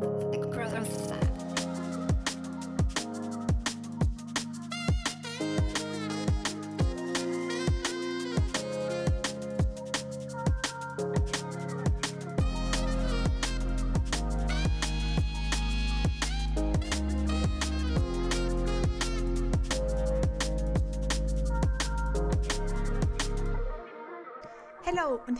Hallo und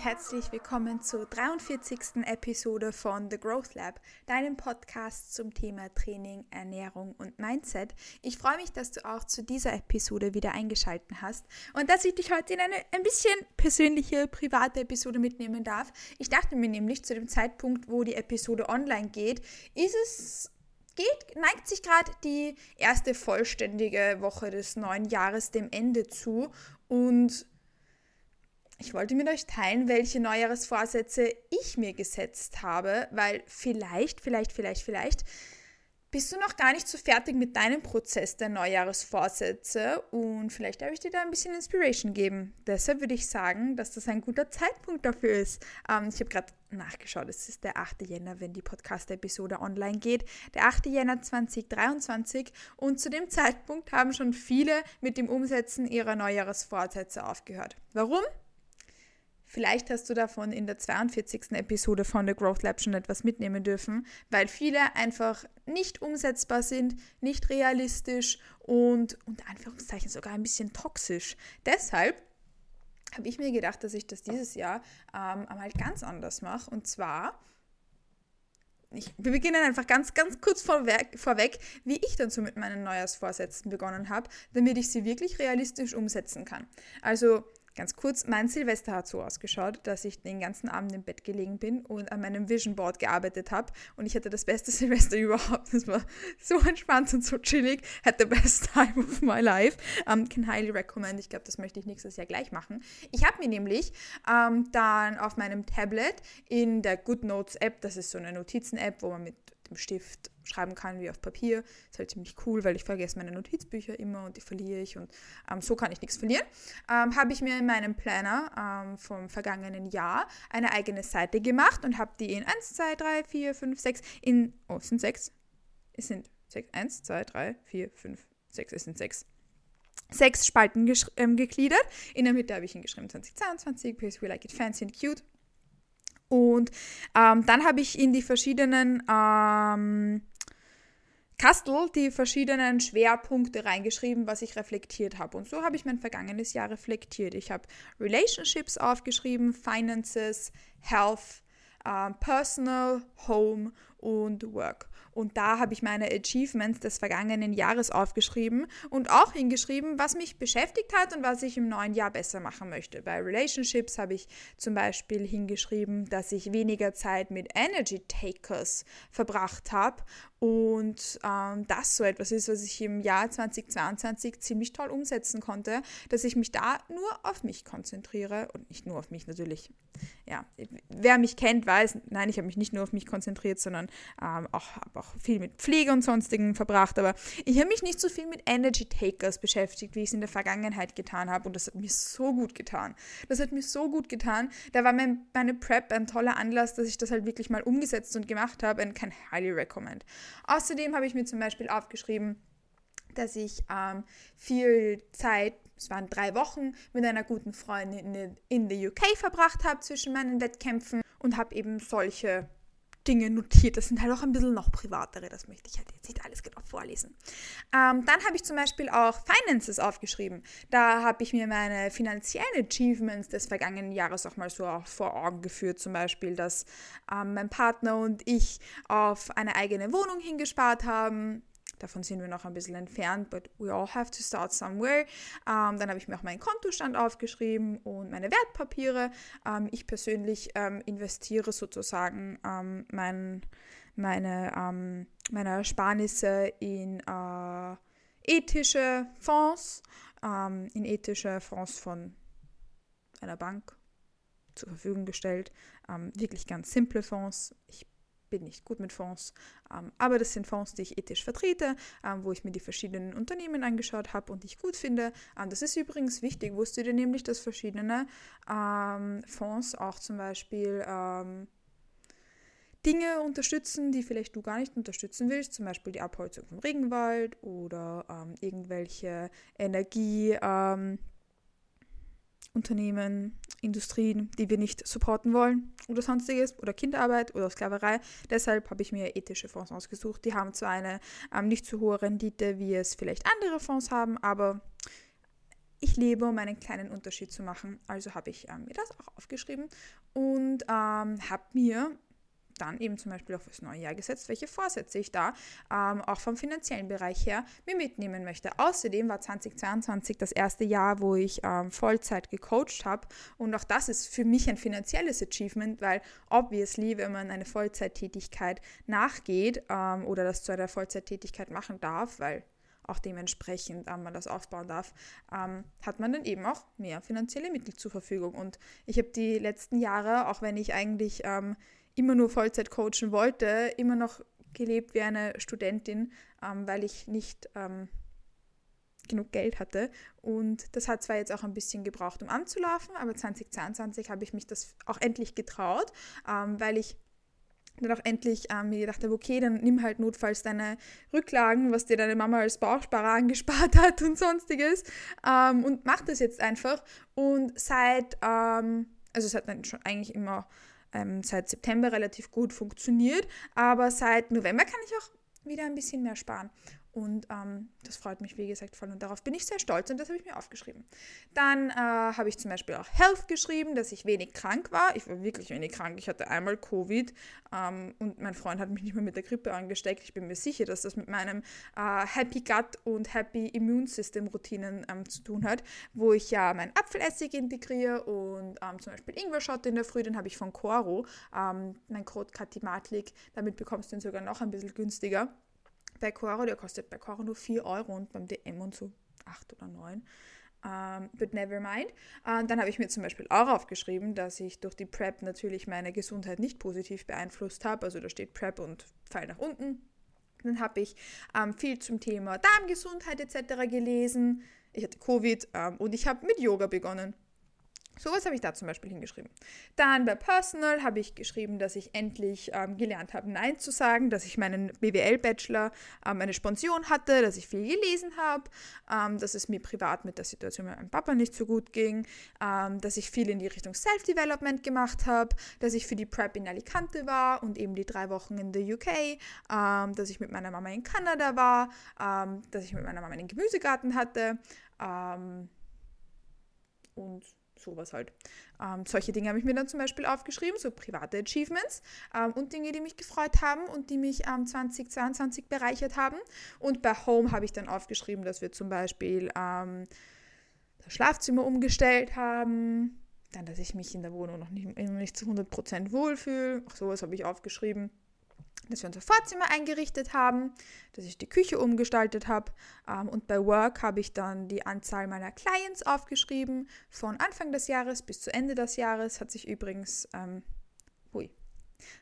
herzlich willkommen zur 43. Episode von The Growth Lab, deinem Podcast zum Thema Training, Ernährung und Mindset. Ich freue mich, dass du auch zu dieser Episode wieder eingeschaltet hast und dass ich dich heute in eine ein bisschen persönliche, private Episode mitnehmen darf. Ich dachte mir nämlich zu dem Zeitpunkt, wo die Episode online geht, ist es geht, neigt sich gerade die erste vollständige Woche des neuen Jahres dem Ende zu und ich wollte mit euch teilen, welche Neujahresvorsätze ich mir gesetzt habe, weil vielleicht, vielleicht, vielleicht, vielleicht bist du noch gar nicht so fertig mit deinem Prozess der Neujahresvorsätze und vielleicht darf ich dir da ein bisschen Inspiration geben. Deshalb würde ich sagen, dass das ein guter Zeitpunkt dafür ist. Ähm, ich habe gerade nachgeschaut, es ist der 8. Jänner, wenn die Podcast-Episode online geht. Der 8. Jänner 2023 und zu dem Zeitpunkt haben schon viele mit dem Umsetzen ihrer Neujahresvorsätze aufgehört. Warum? Vielleicht hast du davon in der 42. Episode von The Growth Lab schon etwas mitnehmen dürfen, weil viele einfach nicht umsetzbar sind, nicht realistisch und unter Anführungszeichen sogar ein bisschen toxisch. Deshalb habe ich mir gedacht, dass ich das dieses Jahr ähm, einmal ganz anders mache. Und zwar, ich, wir beginnen einfach ganz, ganz kurz vorweg, vorweg, wie ich dann so mit meinen Neujahrsvorsätzen begonnen habe, damit ich sie wirklich realistisch umsetzen kann. Also Ganz kurz, mein Silvester hat so ausgeschaut, dass ich den ganzen Abend im Bett gelegen bin und an meinem Vision Board gearbeitet habe und ich hatte das beste Silvester überhaupt. Das war so entspannt und so chillig. Had the best time of my life. Um, can highly recommend. Ich glaube, das möchte ich nächstes Jahr gleich machen. Ich habe mir nämlich um, dann auf meinem Tablet in der Good Notes App, das ist so eine Notizen-App, wo man mit dem Stift schreiben kann wie auf Papier. Ist halt ziemlich cool, weil ich vergesse meine Notizbücher immer und die verliere ich und ähm, so kann ich nichts verlieren. Ähm, habe ich mir in meinem Planner ähm, vom vergangenen Jahr eine eigene Seite gemacht und habe die in 1, 2, 3, 4, 5, 6 in, oh, es sind 6? Es sind 6, 1, 2, 3, 4, 5, 6, es sind 6 sechs Spalten ähm, gegliedert. In der Mitte habe ich hingeschrieben 2022, because we like it fancy and cute. Und ähm, dann habe ich in die verschiedenen ähm, Kastel die verschiedenen Schwerpunkte reingeschrieben, was ich reflektiert habe. Und so habe ich mein vergangenes Jahr reflektiert. Ich habe Relationships aufgeschrieben, Finances, Health, äh, Personal, Home und Work. Und da habe ich meine Achievements des vergangenen Jahres aufgeschrieben und auch hingeschrieben, was mich beschäftigt hat und was ich im neuen Jahr besser machen möchte. Bei Relationships habe ich zum Beispiel hingeschrieben, dass ich weniger Zeit mit Energy Takers verbracht habe und ähm, das so etwas ist, was ich im Jahr 2022 ziemlich toll umsetzen konnte, dass ich mich da nur auf mich konzentriere und nicht nur auf mich natürlich. Ja, wer mich kennt, weiß, nein, ich habe mich nicht nur auf mich konzentriert, sondern ähm, auch, habe auch viel mit Pflege und sonstigen verbracht. Aber ich habe mich nicht so viel mit Energy Takers beschäftigt, wie ich es in der Vergangenheit getan habe. Und das hat mir so gut getan. Das hat mir so gut getan. Da war mein, meine Prep ein toller Anlass, dass ich das halt wirklich mal umgesetzt und gemacht habe und kann highly recommend. Außerdem habe ich mir zum Beispiel aufgeschrieben, dass ich ähm, viel Zeit, es waren drei Wochen, mit einer guten Freundin in the UK verbracht habe zwischen meinen Wettkämpfen und habe eben solche Dinge notiert. Das sind halt auch ein bisschen noch privatere, das möchte ich halt jetzt nicht alles genau vorlesen. Ähm, dann habe ich zum Beispiel auch Finances aufgeschrieben. Da habe ich mir meine finanziellen Achievements des vergangenen Jahres auch mal so auch vor Augen geführt. Zum Beispiel, dass ähm, mein Partner und ich auf eine eigene Wohnung hingespart haben Davon sind wir noch ein bisschen entfernt, but we all have to start somewhere. Ähm, dann habe ich mir auch meinen Kontostand aufgeschrieben und meine Wertpapiere. Ähm, ich persönlich ähm, investiere sozusagen ähm, mein, meine, ähm, meine Ersparnisse in äh, ethische Fonds, ähm, in ethische Fonds von einer Bank zur Verfügung gestellt. wirklich ganz simple Fonds. Ich bin nicht gut mit Fonds, ähm, aber das sind Fonds, die ich ethisch vertrete, ähm, wo ich mir die verschiedenen Unternehmen angeschaut habe und die ich gut finde. Ähm, das ist übrigens wichtig. Wusstet ihr nämlich, dass verschiedene Fonds auch zum Beispiel Dinge unterstützen, die vielleicht du gar nicht unterstützen willst, zum Beispiel die Abholzung vom Regenwald oder irgendwelche Energie. Unternehmen, Industrien, die wir nicht supporten wollen oder sonstiges oder Kinderarbeit oder Sklaverei. Deshalb habe ich mir ethische Fonds ausgesucht. Die haben zwar eine ähm, nicht so hohe Rendite, wie es vielleicht andere Fonds haben, aber ich lebe, um einen kleinen Unterschied zu machen. Also habe ich ähm, mir das auch aufgeschrieben und ähm, habe mir dann eben zum Beispiel auch fürs neue Jahr gesetzt, welche Vorsätze ich da ähm, auch vom finanziellen Bereich her mir mitnehmen möchte. Außerdem war 2022 das erste Jahr, wo ich ähm, Vollzeit gecoacht habe und auch das ist für mich ein finanzielles Achievement, weil obviously, wenn man eine Vollzeittätigkeit nachgeht ähm, oder das zu einer Vollzeittätigkeit machen darf, weil auch dementsprechend ähm, man das aufbauen darf, ähm, hat man dann eben auch mehr finanzielle Mittel zur Verfügung. Und ich habe die letzten Jahre, auch wenn ich eigentlich ähm, immer nur Vollzeit coachen wollte, immer noch gelebt wie eine Studentin, ähm, weil ich nicht ähm, genug Geld hatte. Und das hat zwar jetzt auch ein bisschen gebraucht, um anzulaufen, aber 2022 habe ich mich das auch endlich getraut, ähm, weil ich dann auch endlich ähm, mir gedacht habe, okay, dann nimm halt notfalls deine Rücklagen, was dir deine Mama als Bauchsparer angespart hat und sonstiges ähm, und mach das jetzt einfach. Und seit, ähm, also es hat dann schon eigentlich immer ähm, seit September relativ gut funktioniert, aber seit November kann ich auch wieder ein bisschen mehr sparen. Und ähm, das freut mich, wie gesagt, voll. Und darauf bin ich sehr stolz und das habe ich mir aufgeschrieben. Dann äh, habe ich zum Beispiel auch Health geschrieben, dass ich wenig krank war. Ich war wirklich wenig krank. Ich hatte einmal Covid ähm, und mein Freund hat mich nicht mehr mit der Grippe angesteckt. Ich bin mir sicher, dass das mit meinem äh, Happy Gut und Happy Immune System Routinen ähm, zu tun hat, wo ich ja meinen Apfelessig integriere und ähm, zum Beispiel Ingwer-Shot in der Früh, den habe ich von Coro, ähm, mein Code Katimatlik. Damit bekommst du ihn sogar noch ein bisschen günstiger bei Coro, der kostet bei Coro nur 4 Euro und beim DM und so 8 oder 9. Um, ähm, but never mind. Uh, dann habe ich mir zum Beispiel auch aufgeschrieben, dass ich durch die PrEP natürlich meine Gesundheit nicht positiv beeinflusst habe. Also da steht PrEP und Fall nach unten. Dann habe ich um, ähm, viel zum Thema Darmgesundheit etc. gelesen. Ich hatte Covid um, ähm, und ich habe mit Yoga begonnen. Sowas habe ich da zum Beispiel hingeschrieben. Dann bei Personal habe ich geschrieben, dass ich endlich ähm, gelernt habe, Nein zu sagen, dass ich meinen BWL-Bachelor ähm, eine Sponsion hatte, dass ich viel gelesen habe, ähm, dass es mir privat mit der Situation mit meinem Papa nicht so gut ging, ähm, dass ich viel in die Richtung Self-Development gemacht habe, dass ich für die Prep in Alicante war und eben die drei Wochen in der UK, ähm, dass ich mit meiner Mama in Kanada war, ähm, dass ich mit meiner Mama einen Gemüsegarten hatte und sowas halt. Ähm, solche Dinge habe ich mir dann zum Beispiel aufgeschrieben, so private Achievements ähm, und Dinge, die mich gefreut haben und die mich ähm, 2022 bereichert haben. Und bei Home habe ich dann aufgeschrieben, dass wir zum Beispiel ähm, das Schlafzimmer umgestellt haben, dann, dass ich mich in der Wohnung noch nicht, noch nicht zu 100% wohlfühle. Auch sowas habe ich aufgeschrieben dass wir unser Vorzimmer eingerichtet haben, dass ich die Küche umgestaltet habe. Ähm, und bei Work habe ich dann die Anzahl meiner Clients aufgeschrieben. Von Anfang des Jahres bis zu Ende des Jahres hat sich übrigens, ähm, hui,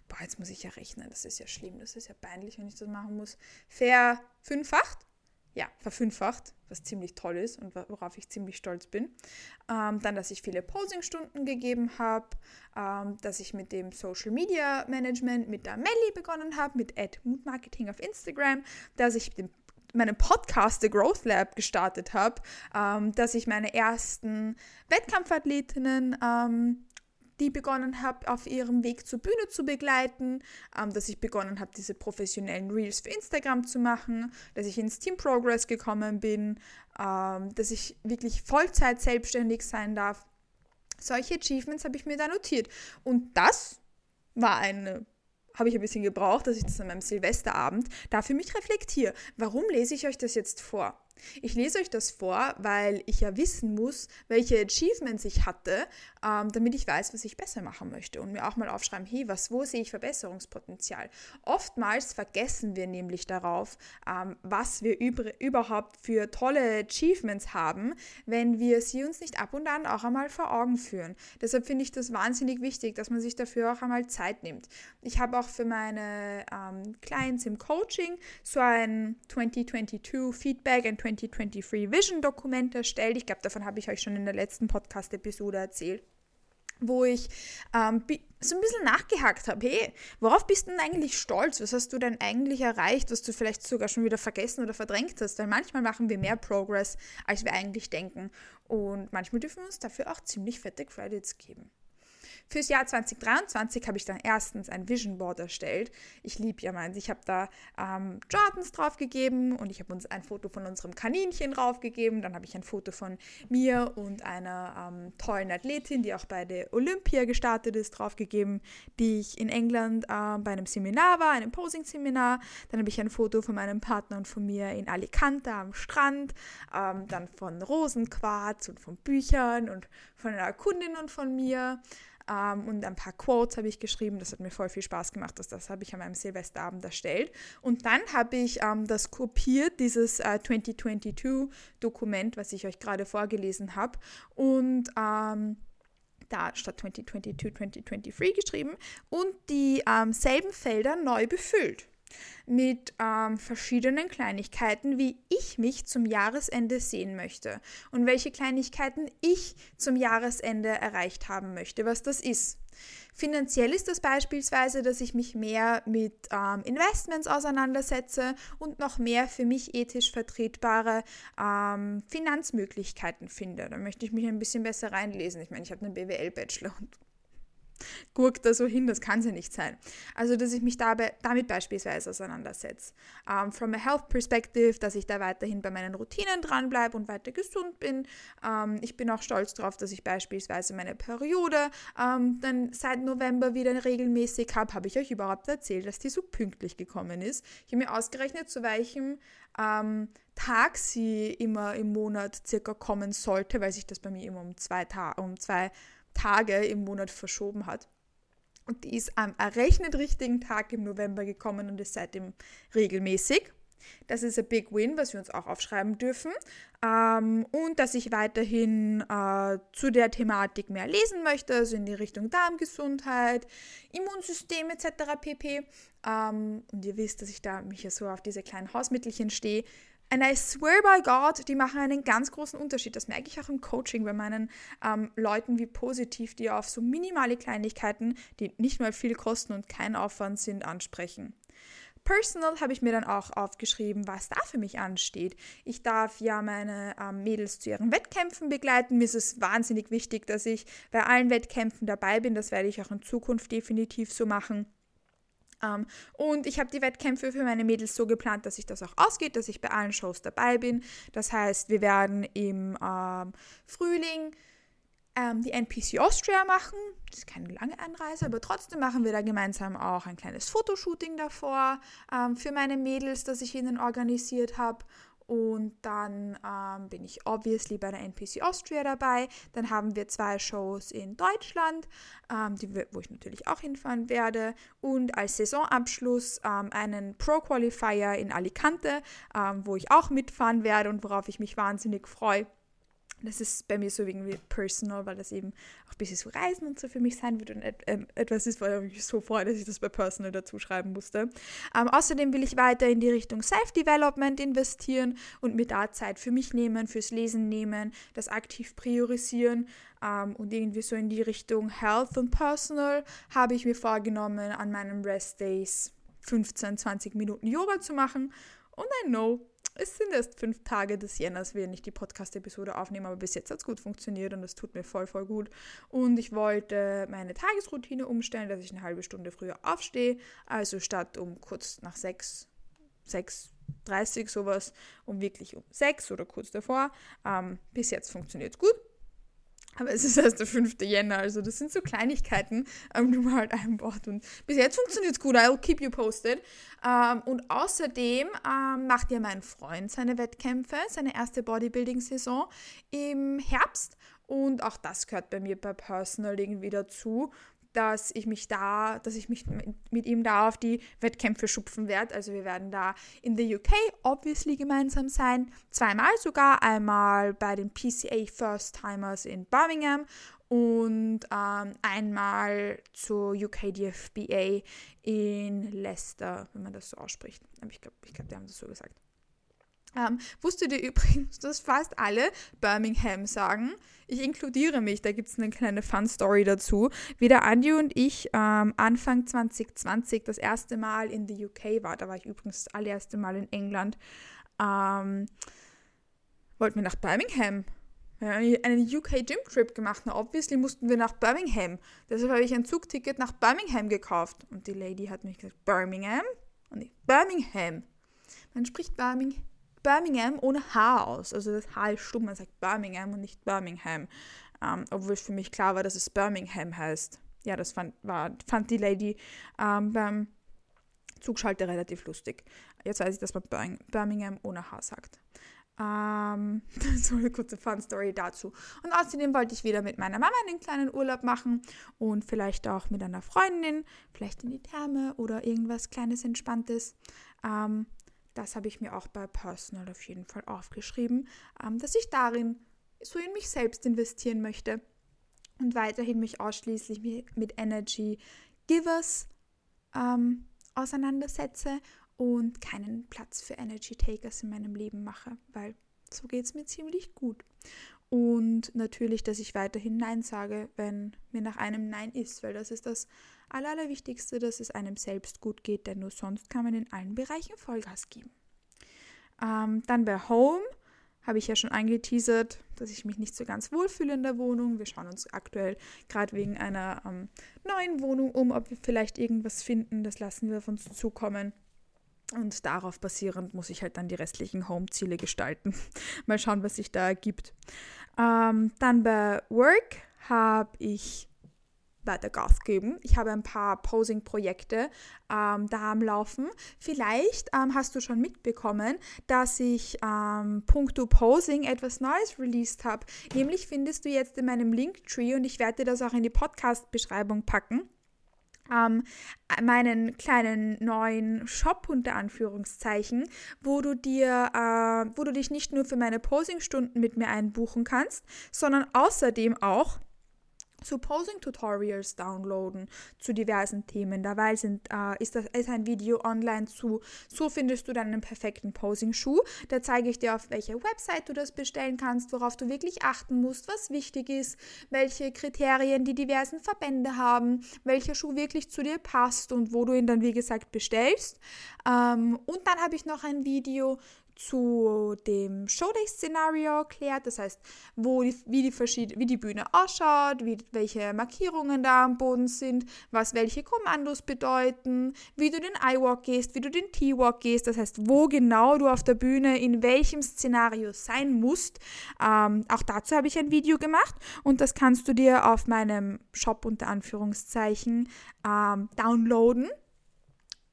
boah, jetzt muss ich ja rechnen, das ist ja schlimm, das ist ja peinlich, wenn ich das machen muss, verfünffacht ja, verfünffacht, was ziemlich toll ist und worauf ich ziemlich stolz bin. Ähm, dann, dass ich viele Posing-Stunden gegeben habe, ähm, dass ich mit dem Social Media Management mit der Melli begonnen habe, mit Ad Mood Marketing auf Instagram, dass ich den meinen Podcast The Growth Lab gestartet habe, ähm, dass ich meine ersten Wettkampfathletinnen ähm, die begonnen habe, auf ihrem Weg zur Bühne zu begleiten, ähm, dass ich begonnen habe, diese professionellen Reels für Instagram zu machen, dass ich ins Team Progress gekommen bin, ähm, dass ich wirklich Vollzeit selbstständig sein darf. Solche Achievements habe ich mir da notiert. Und das war eine habe ich ein bisschen gebraucht, dass ich das an meinem Silvesterabend da für mich reflektiere. Warum lese ich euch das jetzt vor? Ich lese euch das vor, weil ich ja wissen muss, welche Achievements ich hatte, ähm, damit ich weiß, was ich besser machen möchte und mir auch mal aufschreiben, hey, was, wo sehe ich Verbesserungspotenzial? Oftmals vergessen wir nämlich darauf, ähm, was wir über, überhaupt für tolle Achievements haben, wenn wir sie uns nicht ab und an auch einmal vor Augen führen. Deshalb finde ich das wahnsinnig wichtig, dass man sich dafür auch einmal Zeit nimmt. Ich habe auch für meine ähm, Clients im Coaching so ein 2022 Feedback, ein 2023 Vision Dokument erstellt. Ich glaube, davon habe ich euch schon in der letzten Podcast-Episode erzählt wo ich ähm, so ein bisschen nachgehakt habe, hey, worauf bist du denn eigentlich stolz? Was hast du denn eigentlich erreicht, was du vielleicht sogar schon wieder vergessen oder verdrängt hast? Weil manchmal machen wir mehr Progress, als wir eigentlich denken. Und manchmal dürfen wir uns dafür auch ziemlich fette Credits geben. Fürs Jahr 2023 habe ich dann erstens ein Vision Board erstellt. Ich liebe ja meins. Ich habe da ähm, Jordans draufgegeben und ich habe uns ein Foto von unserem Kaninchen draufgegeben. Dann habe ich ein Foto von mir und einer ähm, tollen Athletin, die auch bei der Olympia gestartet ist, draufgegeben, die ich in England äh, bei einem Seminar war, einem Posing-Seminar. Dann habe ich ein Foto von meinem Partner und von mir in Alicante am Strand. Ähm, dann von Rosenquarz und von Büchern und von einer Kundin und von mir. Ähm, und ein paar Quotes habe ich geschrieben. Das hat mir voll viel Spaß gemacht. Das, das habe ich an meinem Silvesterabend erstellt. Und dann habe ich ähm, das kopiert, dieses äh, 2022-Dokument, was ich euch gerade vorgelesen habe. Und ähm, da statt 2022 2023 geschrieben und die selben Felder neu befüllt mit ähm, verschiedenen Kleinigkeiten, wie ich mich zum Jahresende sehen möchte und welche Kleinigkeiten ich zum Jahresende erreicht haben möchte, was das ist. Finanziell ist das beispielsweise, dass ich mich mehr mit ähm, Investments auseinandersetze und noch mehr für mich ethisch vertretbare ähm, Finanzmöglichkeiten finde. Da möchte ich mich ein bisschen besser reinlesen. Ich meine, ich habe einen BWL-Bachelor und gurkt da so hin, das kann sie nicht sein. Also, dass ich mich dabei, damit beispielsweise auseinandersetze. Um, ähm, from a health perspective, dass ich da weiterhin bei meinen Routinen dranbleibe und weiter gesund bin. Um, ähm, ich bin auch stolz darauf, dass ich beispielsweise meine Periode um, ähm, dann seit November wieder regelmäßig habe. Habe ich euch überhaupt erzählt, dass die so pünktlich gekommen ist? Ich habe mir ausgerechnet, zu welchem Tag sie immer im Monat circa kommen sollte, weil sich das bei mir immer um zwei, Ta um zwei Tage im Monat verschoben hat. Und die ist am errechnet richtigen Tag im November gekommen und ist seitdem regelmäßig. Das ist ein Big Win, was wir uns auch aufschreiben dürfen. Ähm, und dass ich weiterhin äh, zu der Thematik mehr lesen möchte, also in die Richtung Darmgesundheit, Immunsystem etc. pp. Ähm, und ihr wisst, dass ich da mich ja so auf diese kleinen Hausmittelchen stehe. And I swear by God, die machen einen ganz großen Unterschied. Das merke ich auch im Coaching bei meinen ähm, Leuten, wie positiv die auf so minimale Kleinigkeiten, die nicht mal viel kosten und kein Aufwand sind, ansprechen. Personal habe ich mir dann auch aufgeschrieben, was da für mich ansteht. Ich darf ja meine ähm, Mädels zu ihren Wettkämpfen begleiten. Mir ist es wahnsinnig wichtig, dass ich bei allen Wettkämpfen dabei bin. Das werde ich auch in Zukunft definitiv so machen. Um, ähm, und ich habe die Wettkämpfe für meine Mädels so geplant, dass sich das auch ausgeht, dass ich bei allen Shows dabei bin. Das heißt, wir werden im ähm, Frühling ähm, die NPC Austria machen. Das ist keine lange Anreise, aber trotzdem machen wir da gemeinsam auch ein kleines Fotoshooting davor ähm, für meine Mädels, das ich ihnen organisiert habe. Und dann ähm, bin ich obviously bei der NPC Austria dabei. Dann haben wir zwei Shows in Deutschland, ähm, die, wo ich natürlich auch hinfahren werde. Und als Saisonabschluss ähm, einen Pro Qualifier in Alicante, ähm, wo ich auch mitfahren werde und worauf ich mich wahnsinnig freue. Das ist bei mir so irgendwie personal, weil das eben auch ein bisschen so Reisen und so für mich sein wird und et äh, etwas ist, weil ich mich so freue, dass ich das bei personal dazu schreiben musste. Ähm, außerdem will ich weiter in die Richtung Self-Development investieren und mir da Zeit für mich nehmen, fürs Lesen nehmen, das aktiv priorisieren ähm, und irgendwie so in die Richtung Health und Personal habe ich mir vorgenommen, an meinen Rest Days 15, 20 Minuten Yoga zu machen. Und I know, es sind erst fünf Tage des Jänners, wenn ich die Podcast-Episode aufnehme, aber bis jetzt hat es gut funktioniert und es tut mir voll, voll gut. Und ich wollte meine Tagesroutine umstellen, dass ich eine halbe Stunde früher aufstehe. Also statt um kurz nach sechs, sechs 30 sowas, um wirklich um sechs oder kurz davor. Ähm, bis jetzt funktioniert es gut. Aber es ist erst der 5. Jänner, also das sind so Kleinigkeiten, ähm, die man halt einbaut. Und bis jetzt funktioniert es gut, I'll keep you posted. Ähm, und außerdem ähm, macht ja mein Freund seine Wettkämpfe, seine erste Bodybuilding-Saison im Herbst. Und auch das gehört bei mir bei Personal irgendwie dazu dass ich mich da, dass ich mich mit ihm da auf die Wettkämpfe schupfen werde. Also wir werden da in the UK obviously gemeinsam sein, zweimal sogar, einmal bei den PCA First Timers in Birmingham und ähm, einmal zur UK DFBA in Leicester, wenn man das so ausspricht. Aber ich glaube, ich glaub, die haben das so gesagt. Ähm, wusstet ihr übrigens, dass fast alle Birmingham sagen? Ich inkludiere mich, da gibt es eine kleine Fun-Story dazu. Wie der Andi und ich ähm, Anfang 2020 das erste Mal in the UK war, da war ich übrigens das allererste Mal in England, ähm, wollten wir nach Birmingham. Wir haben einen UK Gym Trip gemacht. Na, obviously mussten wir nach Birmingham. Deshalb habe ich ein Zugticket nach Birmingham gekauft. Und die Lady hat mich gesagt, Birmingham? Und ich, Birmingham. Man spricht Birmingham Birmingham ohne H aus. Also das H ist stumm, man sagt Birmingham und nicht Birmingham. Ähm, obwohl es für mich klar war, dass es Birmingham heißt. Ja, das fand, war, fand die Lady ähm, beim Zugschalter relativ lustig. Jetzt weiß ich, dass man Birmingham ohne H sagt. Ähm, so eine kurze Fun-Story dazu. Und außerdem wollte ich wieder mit meiner Mama einen kleinen Urlaub machen und vielleicht auch mit einer Freundin, vielleicht in die Therme oder irgendwas Kleines, Entspanntes. Ähm, das habe ich mir auch bei Personal auf jeden Fall aufgeschrieben, ähm, dass ich darin so in mich selbst investieren möchte und weiterhin mich ausschließlich mit Energy Givers ähm, auseinandersetze und keinen Platz für Energy Takers in meinem Leben mache, weil so geht es mir ziemlich gut. Und natürlich, dass ich weiterhin Nein sage, wenn mir nach einem Nein ist, weil das ist das Aller, Allerwichtigste, dass es einem selbst gut geht, denn nur sonst kann man in allen Bereichen Vollgas geben. Ähm, dann bei Home habe ich ja schon angeteasert, dass ich mich nicht so ganz wohlfühle in der Wohnung. Wir schauen uns aktuell gerade wegen einer ähm, neuen Wohnung um, ob wir vielleicht irgendwas finden. Das lassen wir auf uns zukommen. Und darauf basierend muss ich halt dann die restlichen Home-Ziele gestalten. Mal schauen, was sich da ergibt. Ähm, dann bei Work habe ich weiter Gas geben. Ich habe ein paar Posing-Projekte ähm, da am Laufen. Vielleicht ähm, hast du schon mitbekommen, dass ich ähm, puncto Posing etwas Neues released habe. Nämlich findest du jetzt in meinem Linktree und ich werde dir das auch in die Podcast-Beschreibung packen. Ähm, meinen kleinen neuen Shop unter Anführungszeichen, wo du dir, äh, wo du dich nicht nur für meine Posing-Stunden mit mir einbuchen kannst, sondern außerdem auch so Posing-Tutorials downloaden zu diversen Themen. Dabei sind, äh, ist, das, ist ein Video online zu, so findest du deinen perfekten Posing-Schuh. Da zeige ich dir, auf welcher Website du das bestellen kannst, worauf du wirklich achten musst, was wichtig ist, welche Kriterien die diversen Verbände haben, welcher Schuh wirklich zu dir passt und wo du ihn dann, wie gesagt, bestellst. Ähm, und dann habe ich noch ein Video zu dem Showday-Szenario erklärt, das heißt, wo die, wie, die wie die Bühne ausschaut, wie, welche Markierungen da am Boden sind, was welche Kommandos bedeuten, wie du den I-Walk gehst, wie du den T-Walk gehst, das heißt, wo genau du auf der Bühne in welchem Szenario sein musst. Ähm, auch dazu habe ich ein Video gemacht und das kannst du dir auf meinem Shop unter Anführungszeichen ähm, downloaden.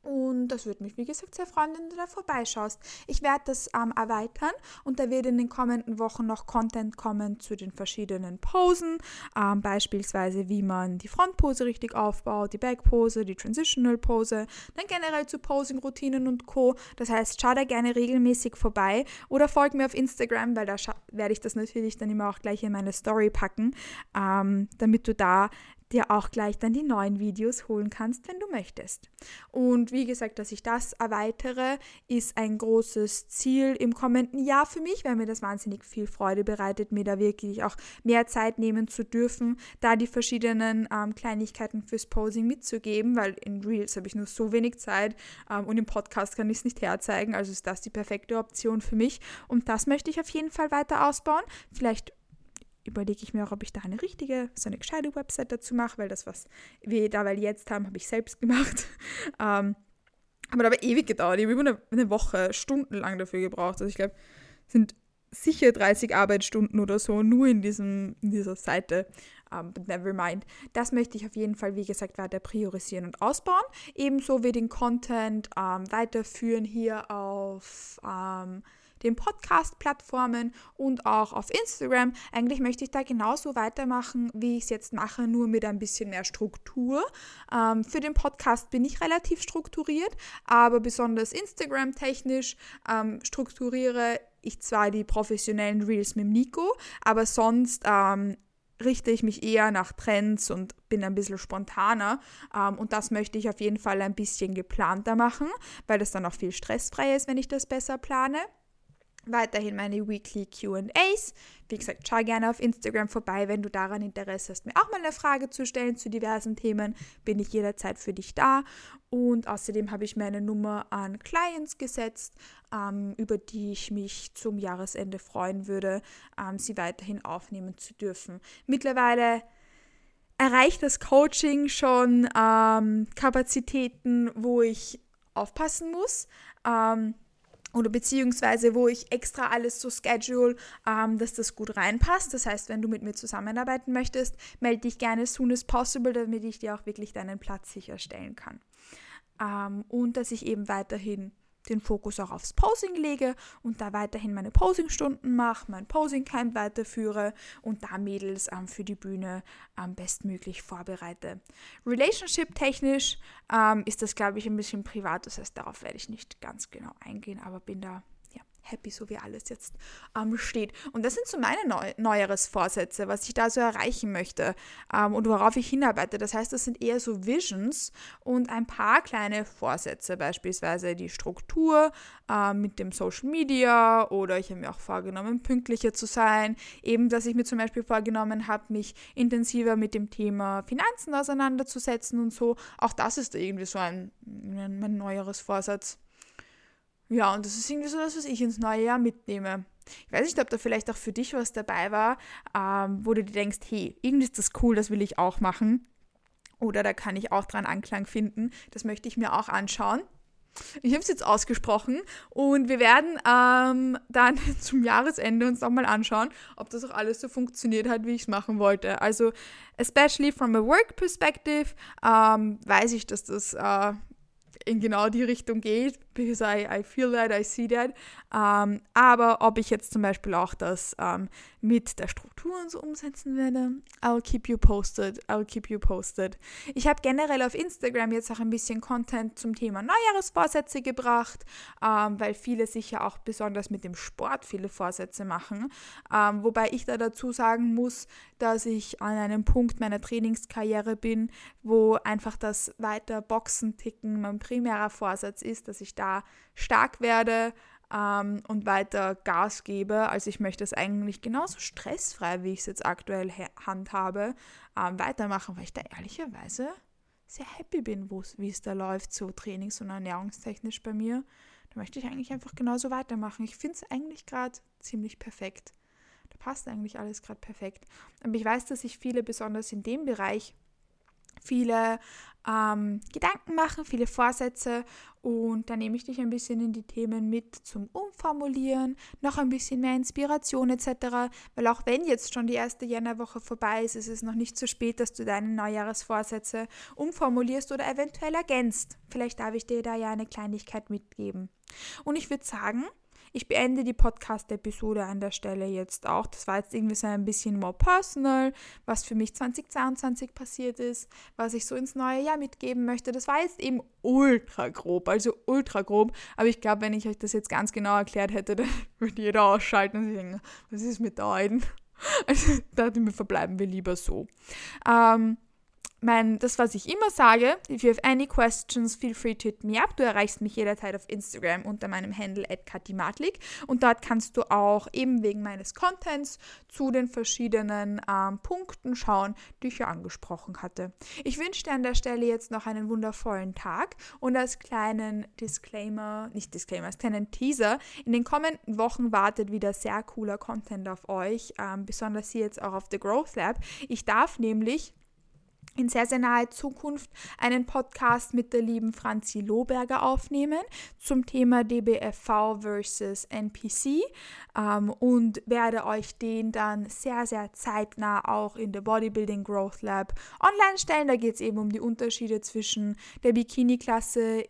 Und das würde mich, wie gesagt, sehr freuen, wenn du da vorbeischaust. Ich werde das ähm, erweitern und da wird in den kommenden Wochen noch Content kommen zu den verschiedenen Posen, ähm, beispielsweise wie man die Frontpose richtig aufbaut, die Backpose, die Transitional Pose, dann generell zu Posing-Routinen und Co. Das heißt, schau da gerne regelmäßig vorbei oder folg mir auf Instagram, weil da werde ich das natürlich dann immer auch gleich in meine Story packen, ähm, damit du da dir auch gleich dann die neuen Videos holen kannst, wenn du möchtest. Und wie gesagt, dass ich das erweitere, ist ein großes Ziel im kommenden Jahr für mich, weil mir das wahnsinnig viel Freude bereitet, mir da wirklich auch mehr Zeit nehmen zu dürfen, da die verschiedenen ähm, Kleinigkeiten fürs Posing mitzugeben, weil in Reels habe ich nur so wenig Zeit ähm, und im Podcast kann ich es nicht herzeigen, also ist das die perfekte Option für mich und das möchte ich auf jeden Fall weiter ausbauen. Vielleicht überlege ich mir auch, ob ich da eine richtige, so eine gescheite Website dazu mache, weil das, was wir da weil jetzt haben, habe ich selbst gemacht. ähm, aber aber ewig gedauert. Ich habe über eine, eine, Woche stundenlang dafür gebraucht. Also ich glaube, sind sicher 30 Arbeitsstunden oder so nur in, diesem, in dieser Seite. Um, but never mind. Das möchte ich auf jeden Fall, wie gesagt, weiter priorisieren und ausbauen. Ebenso wie den Content ähm, weiterführen hier auf ähm, den Podcast-Plattformen und auch auf Instagram. Eigentlich möchte ich da genauso weitermachen, wie ich es jetzt mache, nur mit ein bisschen mehr Struktur. Ähm, für den Podcast bin ich relativ strukturiert, aber besonders Instagram-technisch ähm, strukturiere ich zwar die professionellen Reels mit Nico, aber sonst ähm, richte ich mich eher nach Trends und bin ein bisschen spontaner. Ähm, und das möchte ich auf jeden Fall ein bisschen geplanter machen, weil das dann auch viel stressfrei ist, wenn ich das besser plane. Weiterhin meine Weekly QAs. Wie gesagt, schau gerne auf Instagram vorbei, wenn du daran Interesse hast, mir auch mal eine Frage zu stellen zu diversen Themen. Bin ich jederzeit für dich da. Und außerdem habe ich mir eine Nummer an Clients gesetzt, ähm, über die ich mich zum Jahresende freuen würde, ähm, sie weiterhin aufnehmen zu dürfen. Mittlerweile erreicht das Coaching schon ähm, Kapazitäten, wo ich aufpassen muss. Ähm, oder beziehungsweise wo ich extra alles so schedule, ähm, dass das gut reinpasst. Das heißt, wenn du mit mir zusammenarbeiten möchtest, melde dich gerne as soon as possible, damit ich dir auch wirklich deinen Platz sicherstellen kann. Ähm, und dass ich eben weiterhin den Fokus auch aufs Posing lege und da weiterhin meine Posing-Stunden mache, mein Posing-Camp weiterführe und da Mädels ähm, für die Bühne ähm, bestmöglich vorbereite. Relationship-technisch ähm, ist das, glaube ich, ein bisschen privat, das heißt, darauf werde ich nicht ganz genau eingehen, aber bin da happy, so wie alles jetzt ähm, steht. Und das sind so meine Neu Neujahresvorsätze, was ich da so erreichen möchte ähm, und worauf ich hinarbeite. Das heißt, das sind eher so Visions und ein paar kleine Vorsätze, beispielsweise die Struktur äh, mit dem Social Media oder ich habe mir auch vorgenommen, pünktlicher zu sein. Eben, dass ich mir zum Beispiel vorgenommen habe, mich intensiver mit dem Thema Finanzen auseinanderzusetzen und so. Auch das ist irgendwie so ein, ein, ein neueres Vorsatz. Ja, und das ist irgendwie so das, was ich ins neue Jahr mitnehme. Ich weiß nicht, ob da vielleicht auch für dich was dabei war, ähm, wo du dir denkst, hey, irgendwie ist das cool, das will ich auch machen. Oder da kann ich auch dran Anklang finden. Das möchte ich mir auch anschauen. Ich habe es jetzt ausgesprochen und wir werden ähm, dann zum Jahresende uns nochmal anschauen, ob das auch alles so funktioniert hat, wie ich es machen wollte. Also, especially from a work perspective, ähm, weiß ich, dass das äh, in genau die Richtung geht, because I, I feel that, I see that. Ähm, aber ob ich jetzt zum Beispiel auch das ähm, mit der Struktur und so umsetzen werde, I'll keep you posted, I'll keep you posted. Ich habe generell auf Instagram jetzt auch ein bisschen Content zum Thema Neujahresvorsätze gebracht, ähm, weil viele sich ja auch besonders mit dem Sport viele Vorsätze machen. Ähm, wobei ich da dazu sagen muss, dass ich an einem Punkt meiner Trainingskarriere bin, wo einfach das weiter Boxen ticken mein primärer Vorsatz ist, dass ich da stark werde ähm, und weiter Gas gebe. Also ich möchte es eigentlich genauso stressfrei, wie ich es jetzt aktuell handhabe, ähm, weitermachen, weil ich da ehrlicherweise sehr happy bin, wie es da läuft, so trainings- und ernährungstechnisch bei mir. Da möchte ich eigentlich einfach genauso weitermachen. Ich finde es eigentlich gerade ziemlich perfekt. Da passt eigentlich alles gerade perfekt. Aber ich weiß, dass sich viele besonders in dem Bereich viele ähm, Gedanken machen, viele Vorsätze und da nehme ich dich ein bisschen in die Themen mit zum Umformulieren, noch ein bisschen mehr Inspiration etc. Weil auch wenn jetzt schon die erste Jännerwoche vorbei ist, ist es noch nicht zu spät, dass du deine Neujahresvorsätze umformulierst oder eventuell ergänzt. Vielleicht darf ich dir da ja eine Kleinigkeit mitgeben. Und ich würde sagen, ich beende die Podcast-Episode an der Stelle jetzt auch. Das war jetzt irgendwie so ein bisschen more personal, was für mich 2022 passiert ist, was ich so ins neue Jahr mitgeben möchte. Das war jetzt eben ultra grob, also ultra grob. Aber ich glaube, wenn ich euch das jetzt ganz genau erklärt hätte, dann würde jeder ausschalten und sich denken, was ist mit Eiden? Also da verbleiben wir lieber so. Ähm, mein, das, was ich immer sage, if you have any questions, feel free to hit me up. Du erreichst mich jederzeit auf Instagram unter meinem Handle @katimatlik und dort kannst du auch eben wegen meines Contents zu den verschiedenen ähm, Punkten schauen, die ich ja angesprochen hatte. Ich wünsche dir an der Stelle jetzt noch einen wundervollen Tag und als kleinen Disclaimer, nicht Disclaimer, als kleinen Teaser, in den kommenden Wochen wartet wieder sehr cooler Content auf euch, ähm, besonders hier jetzt auch auf The Growth Lab. Ich darf nämlich in sehr, sehr naher Zukunft einen Podcast mit der lieben Franzi Lohberger aufnehmen zum Thema DBFV versus NPC ähm, und werde euch den dann sehr, sehr zeitnah auch in der Bodybuilding Growth Lab online stellen. Da geht es eben um die Unterschiede zwischen der Bikini-Klasse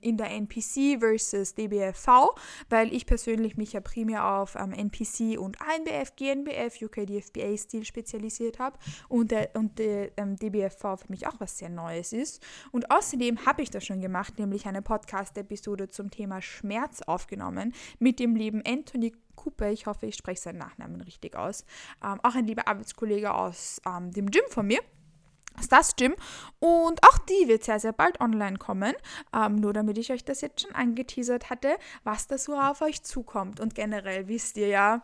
in der NPC versus DBFV, weil ich persönlich mich ja primär auf ähm, NPC und ANBF, GNBF, UKDFBA-Stil spezialisiert habe und der, und der ähm, DBFV für mich auch was sehr Neues ist. Und außerdem habe ich das schon gemacht, nämlich eine Podcast-Episode zum Thema Schmerz aufgenommen mit dem lieben Anthony Cooper, ich hoffe, ich spreche seinen Nachnamen richtig aus, ähm, auch ein lieber Arbeitskollege aus ähm, dem Gym von mir. Das Gym und auch die wird sehr, sehr bald online kommen. Ähm, nur damit ich euch das jetzt schon angeteasert hatte, was da so auf euch zukommt. Und generell wisst ihr ja,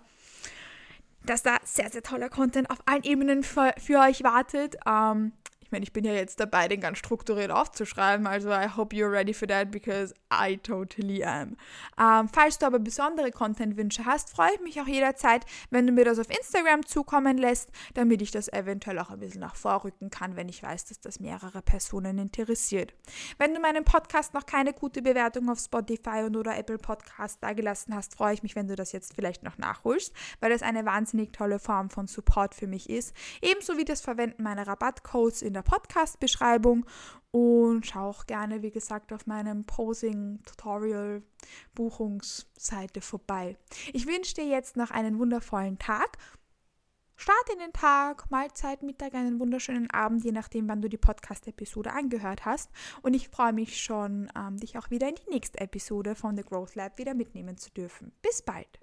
dass da sehr, sehr toller Content auf allen Ebenen für, für euch wartet. Ähm, ich meine, ich bin ja jetzt dabei, den ganz strukturiert aufzuschreiben, also I hope you're ready for that because I totally am. Ähm, falls du aber besondere Content-Wünsche hast, freue ich mich auch jederzeit, wenn du mir das auf Instagram zukommen lässt, damit ich das eventuell auch ein bisschen nach vorrücken kann, wenn ich weiß, dass das mehrere Personen interessiert. Wenn du meinen Podcast noch keine gute Bewertung auf Spotify und oder Apple Podcast dagelassen hast, freue ich mich, wenn du das jetzt vielleicht noch nachholst, weil das eine wahnsinnig tolle Form von Support für mich ist. Ebenso wie das Verwenden meiner Rabattcodes in der der Podcast-Beschreibung und schau auch gerne, wie gesagt, auf meinem Posing-Tutorial-Buchungsseite vorbei. Ich wünsche dir jetzt noch einen wundervollen Tag. Start in den Tag, Mahlzeit, Mittag, einen wunderschönen Abend, je nachdem, wann du die Podcast-Episode angehört hast. Und ich freue mich schon, ähm, dich auch wieder in die nächste Episode von The Growth Lab wieder mitnehmen zu dürfen. Bis bald!